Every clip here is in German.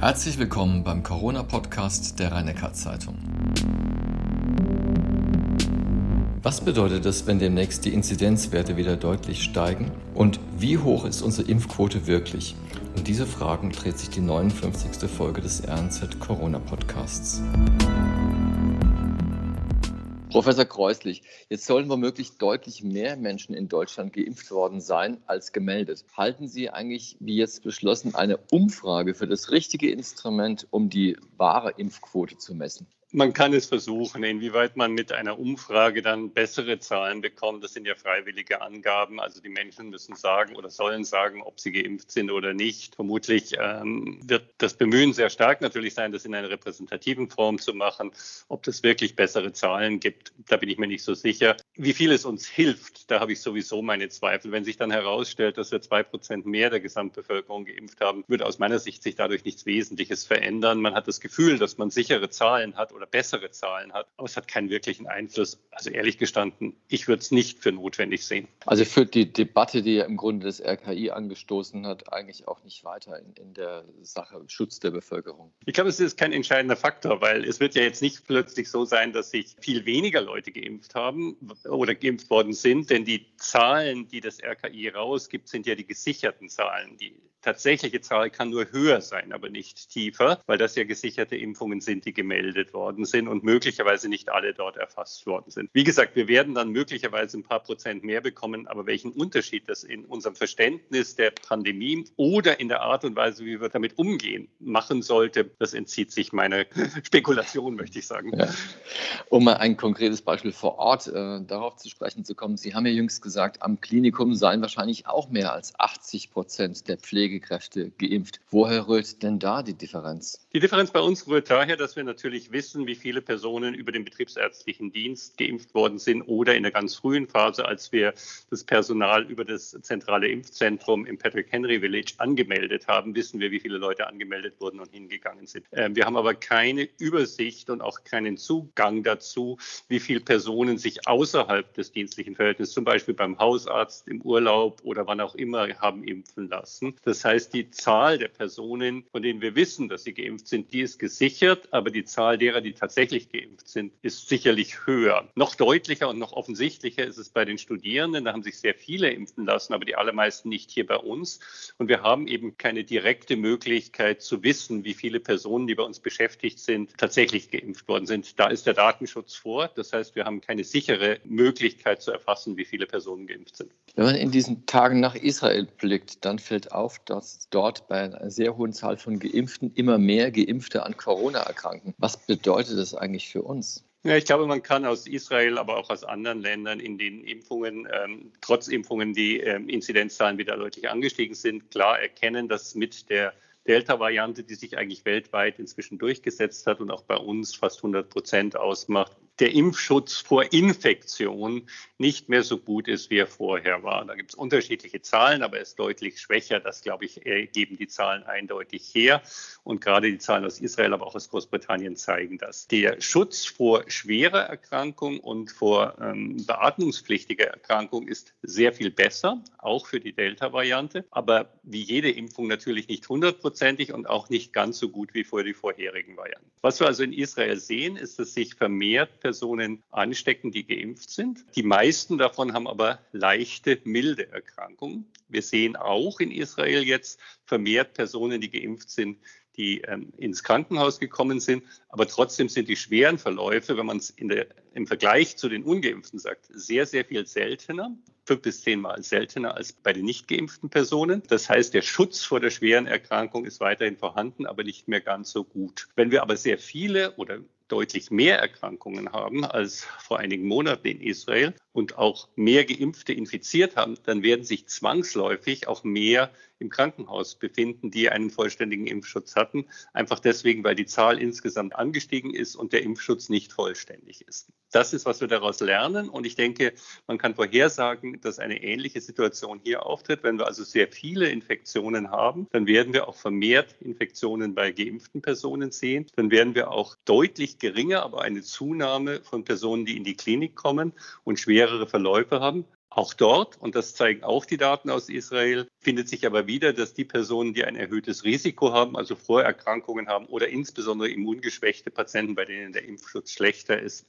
Herzlich willkommen beim Corona-Podcast der rhein zeitung Was bedeutet es, wenn demnächst die Inzidenzwerte wieder deutlich steigen? Und wie hoch ist unsere Impfquote wirklich? Um diese Fragen dreht sich die 59. Folge des RNZ Corona-Podcasts. Professor Kreuslich, jetzt sollen womöglich deutlich mehr Menschen in Deutschland geimpft worden sein als gemeldet. Halten Sie eigentlich, wie jetzt beschlossen, eine Umfrage für das richtige Instrument, um die wahre Impfquote zu messen? Man kann es versuchen, inwieweit man mit einer Umfrage dann bessere Zahlen bekommt. Das sind ja freiwillige Angaben. Also die Menschen müssen sagen oder sollen sagen, ob sie geimpft sind oder nicht. Vermutlich ähm, wird das Bemühen sehr stark natürlich sein, das in einer repräsentativen Form zu machen. Ob das wirklich bessere Zahlen gibt, da bin ich mir nicht so sicher. Wie viel es uns hilft, da habe ich sowieso meine Zweifel. Wenn sich dann herausstellt, dass wir zwei Prozent mehr der Gesamtbevölkerung geimpft haben, wird aus meiner Sicht sich dadurch nichts Wesentliches verändern. Man hat das Gefühl, dass man sichere Zahlen hat oder bessere Zahlen hat. Aber es hat keinen wirklichen Einfluss. Also ehrlich gestanden, ich würde es nicht für notwendig sehen. Also führt die Debatte, die ja im Grunde das RKI angestoßen hat, eigentlich auch nicht weiter in, in der Sache Schutz der Bevölkerung? Ich glaube, es ist kein entscheidender Faktor, weil es wird ja jetzt nicht plötzlich so sein, dass sich viel weniger Leute geimpft haben oder geimpft worden sind, denn die Zahlen, die das RKI rausgibt, sind ja die gesicherten Zahlen. Die tatsächliche Zahl kann nur höher sein, aber nicht tiefer, weil das ja gesicherte Impfungen sind, die gemeldet worden sind und möglicherweise nicht alle dort erfasst worden sind. Wie gesagt, wir werden dann möglicherweise ein paar Prozent mehr bekommen, aber welchen Unterschied das in unserem Verständnis der Pandemie oder in der Art und Weise, wie wir damit umgehen, machen sollte, das entzieht sich meiner Spekulation, möchte ich sagen. Ja. Um mal ein konkretes Beispiel vor Ort äh, darauf zu sprechen zu kommen. Sie haben ja jüngst gesagt, am Klinikum seien wahrscheinlich auch mehr als 80 Prozent der Pflege Pflegekräfte geimpft. Woher rührt denn da die Differenz? Die Differenz bei uns rührt daher, dass wir natürlich wissen, wie viele Personen über den betriebsärztlichen Dienst geimpft worden sind oder in der ganz frühen Phase, als wir das Personal über das zentrale Impfzentrum im Patrick Henry Village angemeldet haben, wissen wir, wie viele Leute angemeldet wurden und hingegangen sind. Ähm, wir haben aber keine Übersicht und auch keinen Zugang dazu, wie viele Personen sich außerhalb des dienstlichen Verhältnisses, zum Beispiel beim Hausarzt, im Urlaub oder wann auch immer, haben impfen lassen. Das das heißt, die Zahl der Personen, von denen wir wissen, dass sie geimpft sind, die ist gesichert, aber die Zahl derer, die tatsächlich geimpft sind, ist sicherlich höher. Noch deutlicher und noch offensichtlicher ist es bei den Studierenden. Da haben sich sehr viele impfen lassen, aber die allermeisten nicht hier bei uns. Und wir haben eben keine direkte Möglichkeit zu wissen, wie viele Personen, die bei uns beschäftigt sind, tatsächlich geimpft worden sind. Da ist der Datenschutz vor. Das heißt, wir haben keine sichere Möglichkeit zu erfassen, wie viele Personen geimpft sind. Wenn man in diesen Tagen nach Israel blickt, dann fällt auf, dass dort bei einer sehr hohen Zahl von Geimpften immer mehr Geimpfte an Corona erkranken. Was bedeutet das eigentlich für uns? Ja, ich glaube, man kann aus Israel, aber auch aus anderen Ländern, in den Impfungen, ähm, trotz Impfungen, die ähm, Inzidenzzahlen wieder deutlich angestiegen sind, klar erkennen, dass mit der Delta-Variante, die sich eigentlich weltweit inzwischen durchgesetzt hat und auch bei uns fast 100 Prozent ausmacht, der Impfschutz vor Infektion nicht mehr so gut ist, wie er vorher war. Da gibt es unterschiedliche Zahlen, aber er ist deutlich schwächer. Das, glaube ich, geben die Zahlen eindeutig her. Und gerade die Zahlen aus Israel, aber auch aus Großbritannien zeigen das. Der Schutz vor schwerer Erkrankung und vor ähm, beatmungspflichtiger Erkrankung ist sehr viel besser, auch für die Delta-Variante. Aber wie jede Impfung natürlich nicht hundertprozentig und auch nicht ganz so gut wie vor die vorherigen Varianten. Was wir also in Israel sehen, ist, dass sich vermehrt Personen anstecken, die geimpft sind. Die meisten davon haben aber leichte, milde Erkrankungen. Wir sehen auch in Israel jetzt vermehrt Personen, die geimpft sind, die ähm, ins Krankenhaus gekommen sind. Aber trotzdem sind die schweren Verläufe, wenn man es im Vergleich zu den Ungeimpften sagt, sehr, sehr viel seltener fünf bis zehnmal seltener als bei den nicht geimpften Personen. Das heißt, der Schutz vor der schweren Erkrankung ist weiterhin vorhanden, aber nicht mehr ganz so gut. Wenn wir aber sehr viele oder deutlich mehr Erkrankungen haben als vor einigen Monaten in Israel und auch mehr Geimpfte infiziert haben, dann werden sich zwangsläufig auch mehr im Krankenhaus befinden, die einen vollständigen Impfschutz hatten. Einfach deswegen, weil die Zahl insgesamt angestiegen ist und der Impfschutz nicht vollständig ist. Das ist, was wir daraus lernen. Und ich denke, man kann vorhersagen, dass eine ähnliche Situation hier auftritt. Wenn wir also sehr viele Infektionen haben, dann werden wir auch vermehrt Infektionen bei geimpften Personen sehen. Dann werden wir auch deutlich geringer, aber eine Zunahme von Personen, die in die Klinik kommen und schwerere Verläufe haben. Auch dort, und das zeigen auch die Daten aus Israel, findet sich aber wieder, dass die Personen, die ein erhöhtes Risiko haben, also Vorerkrankungen haben oder insbesondere immungeschwächte Patienten, bei denen der Impfschutz schlechter ist,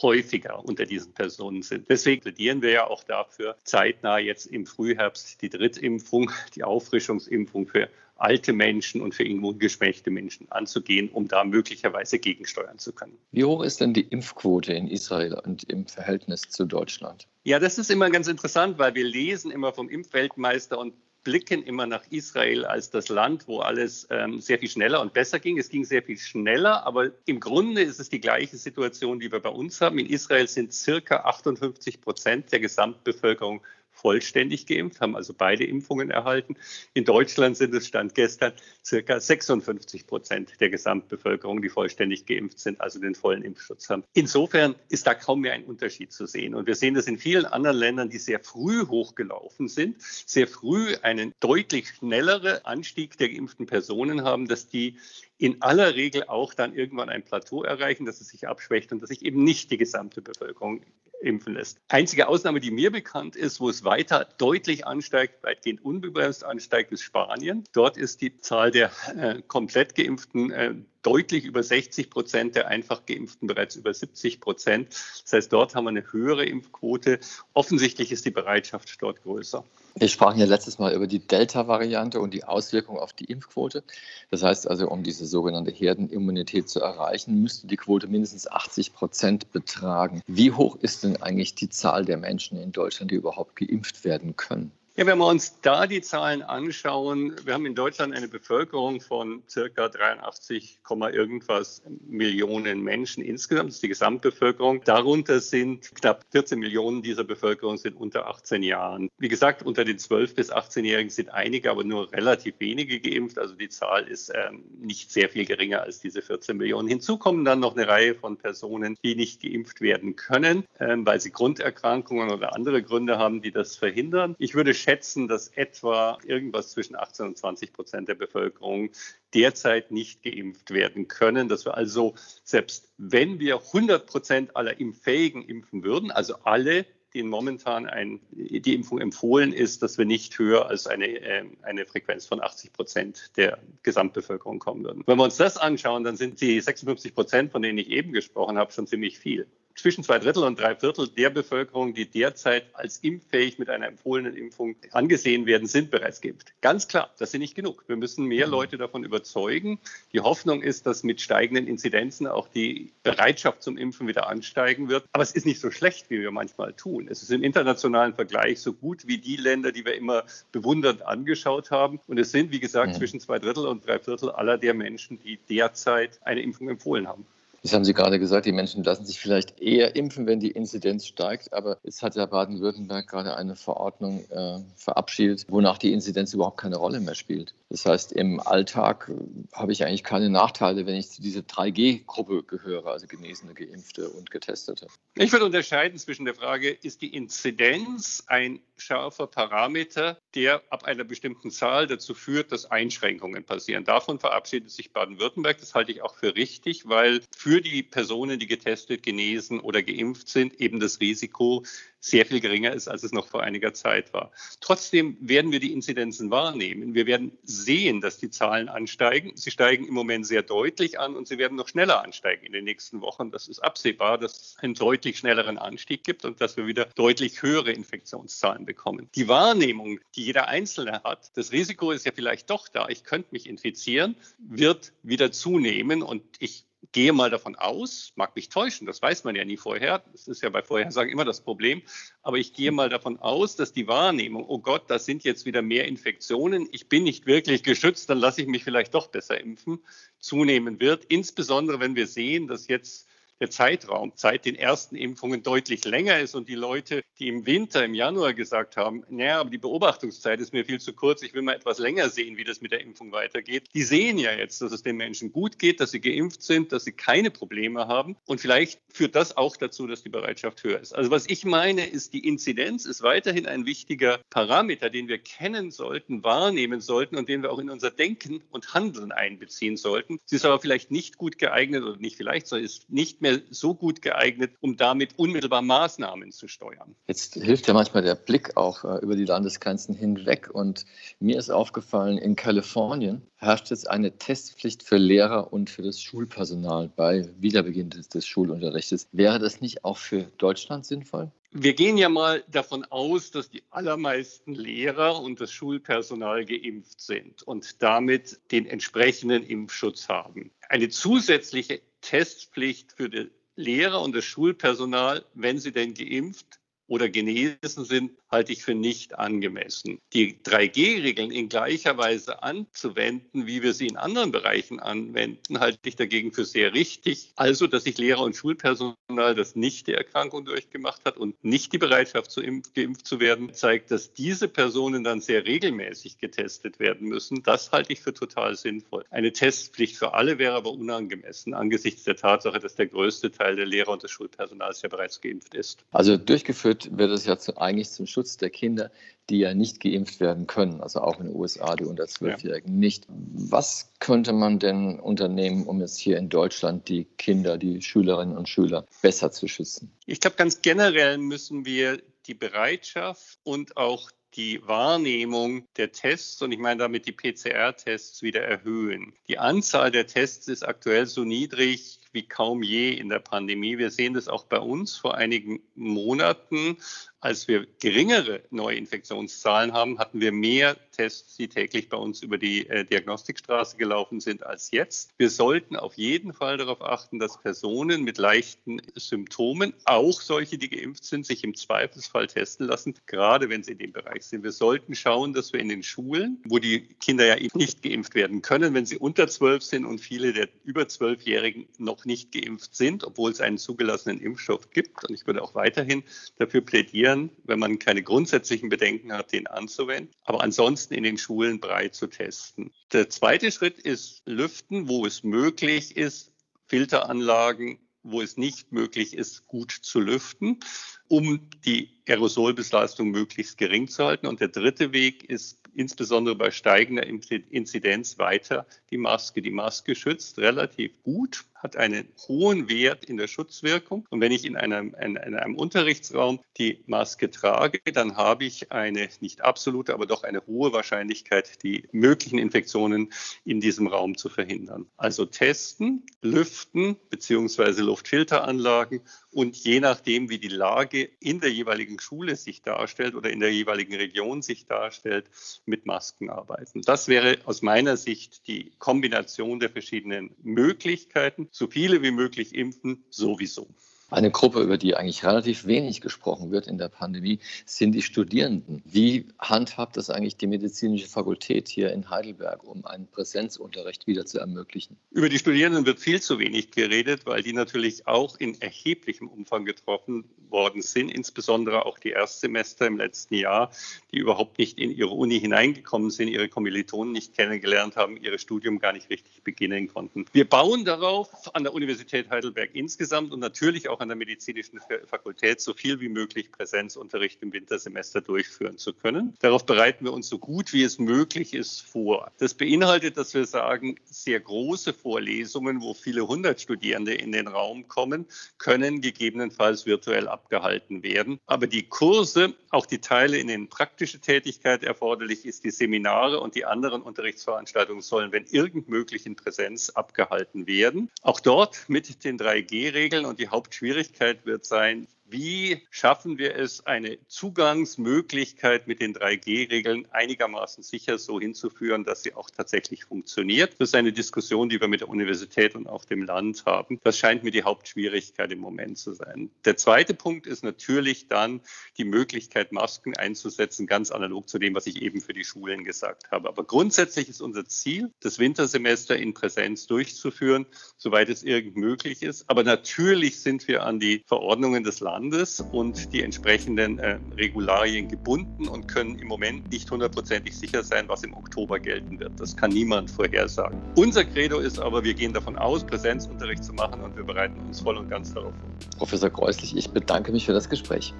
häufiger unter diesen Personen sind. Deswegen plädieren wir ja auch dafür, zeitnah jetzt im Frühherbst die Drittimpfung, die Auffrischungsimpfung für alte Menschen und für immungeschwächte Menschen anzugehen, um da möglicherweise gegensteuern zu können. Wie hoch ist denn die Impfquote in Israel und im Verhältnis zu Deutschland? Ja, das ist immer ganz interessant, weil wir lesen immer vom Impfweltmeister und blicken immer nach Israel als das Land, wo alles ähm, sehr viel schneller und besser ging. Es ging sehr viel schneller, aber im Grunde ist es die gleiche Situation, die wir bei uns haben. In Israel sind circa 58 Prozent der Gesamtbevölkerung vollständig geimpft, haben also beide Impfungen erhalten. In Deutschland sind es Stand gestern circa 56 Prozent der Gesamtbevölkerung, die vollständig geimpft sind, also den vollen Impfschutz haben. Insofern ist da kaum mehr ein Unterschied zu sehen. Und wir sehen das in vielen anderen Ländern, die sehr früh hochgelaufen sind, sehr früh einen deutlich schnelleren Anstieg der geimpften Personen haben, dass die in aller Regel auch dann irgendwann ein Plateau erreichen, dass es sich abschwächt und dass sich eben nicht die gesamte Bevölkerung impfen lässt. Einzige Ausnahme, die mir bekannt ist, wo es weiter deutlich ansteigt, weitgehend unbebremst ansteigt, ist Spanien. Dort ist die Zahl der äh, komplett geimpften äh, deutlich über 60 Prozent, der einfach geimpften bereits über 70 Prozent. Das heißt, dort haben wir eine höhere Impfquote. Offensichtlich ist die Bereitschaft dort größer. Wir sprachen ja letztes Mal über die Delta-Variante und die Auswirkungen auf die Impfquote. Das heißt also, um diese sogenannte Herdenimmunität zu erreichen, müsste die Quote mindestens 80 Prozent betragen. Wie hoch ist denn eigentlich die Zahl der Menschen in Deutschland, die überhaupt geimpft werden können? Ja, wenn wir uns da die Zahlen anschauen, wir haben in Deutschland eine Bevölkerung von circa 83, irgendwas Millionen Menschen insgesamt, das ist die Gesamtbevölkerung. Darunter sind knapp 14 Millionen dieser Bevölkerung sind unter 18 Jahren. Wie gesagt, unter den 12 bis 18-Jährigen sind einige, aber nur relativ wenige geimpft. Also die Zahl ist ähm, nicht sehr viel geringer als diese 14 Millionen. Hinzu kommen dann noch eine Reihe von Personen, die nicht geimpft werden können, ähm, weil sie Grunderkrankungen oder andere Gründe haben, die das verhindern. Ich würde schätzen, dass etwa irgendwas zwischen 18 und 20 Prozent der Bevölkerung derzeit nicht geimpft werden können. Dass wir also, selbst wenn wir 100 Prozent aller Impffähigen impfen würden, also alle, denen momentan ein, die Impfung empfohlen ist, dass wir nicht höher als eine, äh, eine Frequenz von 80 Prozent der Gesamtbevölkerung kommen würden. Wenn wir uns das anschauen, dann sind die 56 Prozent, von denen ich eben gesprochen habe, schon ziemlich viel zwischen zwei Drittel und drei Viertel der Bevölkerung, die derzeit als impffähig mit einer empfohlenen Impfung angesehen werden, sind bereits geimpft. Ganz klar, das sind nicht genug. Wir müssen mehr mhm. Leute davon überzeugen. Die Hoffnung ist, dass mit steigenden Inzidenzen auch die Bereitschaft zum Impfen wieder ansteigen wird. Aber es ist nicht so schlecht, wie wir manchmal tun. Es ist im internationalen Vergleich so gut wie die Länder, die wir immer bewundernd angeschaut haben. Und es sind, wie gesagt, mhm. zwischen zwei Drittel und drei Viertel aller der Menschen, die derzeit eine Impfung empfohlen haben. Das haben Sie gerade gesagt, die Menschen lassen sich vielleicht eher impfen, wenn die Inzidenz steigt. Aber jetzt hat ja Baden-Württemberg gerade eine Verordnung äh, verabschiedet, wonach die Inzidenz überhaupt keine Rolle mehr spielt. Das heißt, im Alltag äh, habe ich eigentlich keine Nachteile, wenn ich zu dieser 3G-Gruppe gehöre, also Genesene, Geimpfte und Getestete. Ich würde unterscheiden zwischen der Frage, ist die Inzidenz ein scharfer Parameter, der ab einer bestimmten Zahl dazu führt, dass Einschränkungen passieren. Davon verabschiedet sich Baden-Württemberg. Das halte ich auch für richtig, weil für die Personen, die getestet, genesen oder geimpft sind, eben das Risiko sehr viel geringer ist, als es noch vor einiger Zeit war. Trotzdem werden wir die Inzidenzen wahrnehmen. Wir werden sehen, dass die Zahlen ansteigen. Sie steigen im Moment sehr deutlich an und sie werden noch schneller ansteigen in den nächsten Wochen. Das ist absehbar, dass es einen deutlich schnelleren Anstieg gibt und dass wir wieder deutlich höhere Infektionszahlen bekommen. Die Wahrnehmung, die jeder Einzelne hat, das Risiko ist ja vielleicht doch da, ich könnte mich infizieren, wird wieder zunehmen und ich gehe mal davon aus, mag mich täuschen, das weiß man ja nie vorher, das ist ja bei Vorhersagen immer das Problem, aber ich gehe mal davon aus, dass die Wahrnehmung, oh Gott, das sind jetzt wieder mehr Infektionen, ich bin nicht wirklich geschützt, dann lasse ich mich vielleicht doch besser impfen, zunehmen wird, insbesondere wenn wir sehen, dass jetzt der Zeitraum seit den ersten Impfungen deutlich länger ist und die Leute, die im Winter, im Januar gesagt haben, naja, aber die Beobachtungszeit ist mir viel zu kurz, ich will mal etwas länger sehen, wie das mit der Impfung weitergeht, die sehen ja jetzt, dass es den Menschen gut geht, dass sie geimpft sind, dass sie keine Probleme haben und vielleicht führt das auch dazu, dass die Bereitschaft höher ist. Also was ich meine, ist, die Inzidenz ist weiterhin ein wichtiger Parameter, den wir kennen sollten, wahrnehmen sollten und den wir auch in unser Denken und Handeln einbeziehen sollten. Sie ist aber vielleicht nicht gut geeignet oder nicht vielleicht, sondern ist nicht mehr so gut geeignet, um damit unmittelbar Maßnahmen zu steuern. Jetzt hilft ja manchmal der Blick auch äh, über die Landesgrenzen hinweg. Und mir ist aufgefallen, in Kalifornien herrscht jetzt eine Testpflicht für Lehrer und für das Schulpersonal bei Wiederbeginn des, des Schulunterrichtes. Wäre das nicht auch für Deutschland sinnvoll? Wir gehen ja mal davon aus, dass die allermeisten Lehrer und das Schulpersonal geimpft sind und damit den entsprechenden Impfschutz haben. Eine zusätzliche Testpflicht für die Lehrer und das Schulpersonal, wenn sie denn geimpft oder genesen sind, halte ich für nicht angemessen. Die 3G-Regeln in gleicher Weise anzuwenden, wie wir sie in anderen Bereichen anwenden, halte ich dagegen für sehr richtig. Also, dass sich Lehrer und Schulpersonal, das nicht die Erkrankung durchgemacht hat und nicht die Bereitschaft, zu impf geimpft zu werden, zeigt, dass diese Personen dann sehr regelmäßig getestet werden müssen. Das halte ich für total sinnvoll. Eine Testpflicht für alle wäre aber unangemessen angesichts der Tatsache, dass der größte Teil der Lehrer und des Schulpersonals ja bereits geimpft ist. Also durchgeführt wird es ja eigentlich zum Schutz Schutz der Kinder, die ja nicht geimpft werden können, also auch in den USA, die unter Zwölfjährigen ja. nicht. Was könnte man denn unternehmen, um jetzt hier in Deutschland die Kinder, die Schülerinnen und Schüler besser zu schützen? Ich glaube, ganz generell müssen wir die Bereitschaft und auch die Wahrnehmung der Tests und ich meine damit die PCR-Tests wieder erhöhen. Die Anzahl der Tests ist aktuell so niedrig wie kaum je in der Pandemie. Wir sehen das auch bei uns vor einigen Monaten, als wir geringere Neuinfektionszahlen haben, hatten wir mehr Tests, die täglich bei uns über die äh, Diagnostikstraße gelaufen sind, als jetzt. Wir sollten auf jeden Fall darauf achten, dass Personen mit leichten Symptomen, auch solche, die geimpft sind, sich im Zweifelsfall testen lassen, gerade wenn sie in dem Bereich sind. Wir sollten schauen, dass wir in den Schulen, wo die Kinder ja eben nicht geimpft werden können, wenn sie unter zwölf sind und viele der über zwölfjährigen noch nicht geimpft sind, obwohl es einen zugelassenen Impfstoff gibt. Und ich würde auch weiterhin dafür plädieren, wenn man keine grundsätzlichen Bedenken hat, den anzuwenden, aber ansonsten in den Schulen breit zu testen. Der zweite Schritt ist Lüften, wo es möglich ist, Filteranlagen wo es nicht möglich ist, gut zu lüften, um die Aerosolbelastung möglichst gering zu halten. Und der dritte Weg ist insbesondere bei steigender Inzidenz weiter die Maske. Die Maske schützt relativ gut, hat einen hohen Wert in der Schutzwirkung. Und wenn ich in einem, in, in einem Unterrichtsraum die Maske trage, dann habe ich eine nicht absolute, aber doch eine hohe Wahrscheinlichkeit, die möglichen Infektionen in diesem Raum zu verhindern. Also testen, lüften beziehungsweise Luftfilteranlagen und je nachdem, wie die Lage in der jeweiligen Schule sich darstellt oder in der jeweiligen Region sich darstellt, mit Masken arbeiten. Das wäre aus meiner Sicht die Kombination der verschiedenen Möglichkeiten. So viele wie möglich impfen sowieso. Eine Gruppe, über die eigentlich relativ wenig gesprochen wird in der Pandemie, sind die Studierenden. Wie handhabt das eigentlich die medizinische Fakultät hier in Heidelberg, um einen Präsenzunterricht wieder zu ermöglichen? Über die Studierenden wird viel zu wenig geredet, weil die natürlich auch in erheblichem Umfang getroffen worden sind, insbesondere auch die Erstsemester im letzten Jahr, die überhaupt nicht in ihre Uni hineingekommen sind, ihre Kommilitonen nicht kennengelernt haben, ihr Studium gar nicht richtig beginnen konnten. Wir bauen darauf an der Universität Heidelberg insgesamt und natürlich auch an der medizinischen Fakultät so viel wie möglich Präsenzunterricht im Wintersemester durchführen zu können. Darauf bereiten wir uns so gut wie es möglich ist vor. Das beinhaltet, dass wir sagen, sehr große Vorlesungen, wo viele hundert Studierende in den Raum kommen, können gegebenenfalls virtuell abgehalten werden. Aber die Kurse, auch die Teile, in denen praktische Tätigkeit erforderlich ist, die Seminare und die anderen Unterrichtsveranstaltungen sollen, wenn irgend möglich, in Präsenz abgehalten werden. Auch dort mit den 3G-Regeln und die Hauptschwierigkeiten Schwierigkeit wird sein, wie schaffen wir es, eine Zugangsmöglichkeit mit den 3G-Regeln einigermaßen sicher so hinzuführen, dass sie auch tatsächlich funktioniert? Das ist eine Diskussion, die wir mit der Universität und auch dem Land haben. Das scheint mir die Hauptschwierigkeit im Moment zu sein. Der zweite Punkt ist natürlich dann die Möglichkeit, Masken einzusetzen, ganz analog zu dem, was ich eben für die Schulen gesagt habe. Aber grundsätzlich ist unser Ziel, das Wintersemester in Präsenz durchzuführen, soweit es irgend möglich ist. Aber natürlich sind wir an die Verordnungen des Landes Landes und die entsprechenden äh, Regularien gebunden und können im Moment nicht hundertprozentig sicher sein, was im Oktober gelten wird. Das kann niemand vorhersagen. Unser Credo ist aber, wir gehen davon aus, Präsenzunterricht zu machen und wir bereiten uns voll und ganz darauf vor. Professor Kreuslich, ich bedanke mich für das Gespräch.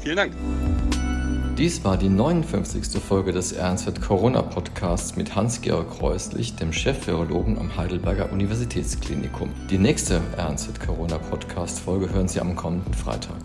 Vielen Dank. Dies war die 59. Folge des RNZ Corona Podcasts mit Hans-Georg Kreuslich, dem Chef-Virologen am Heidelberger Universitätsklinikum. Die nächste RNZ Corona Podcast Folge hören Sie am kommenden Freitag.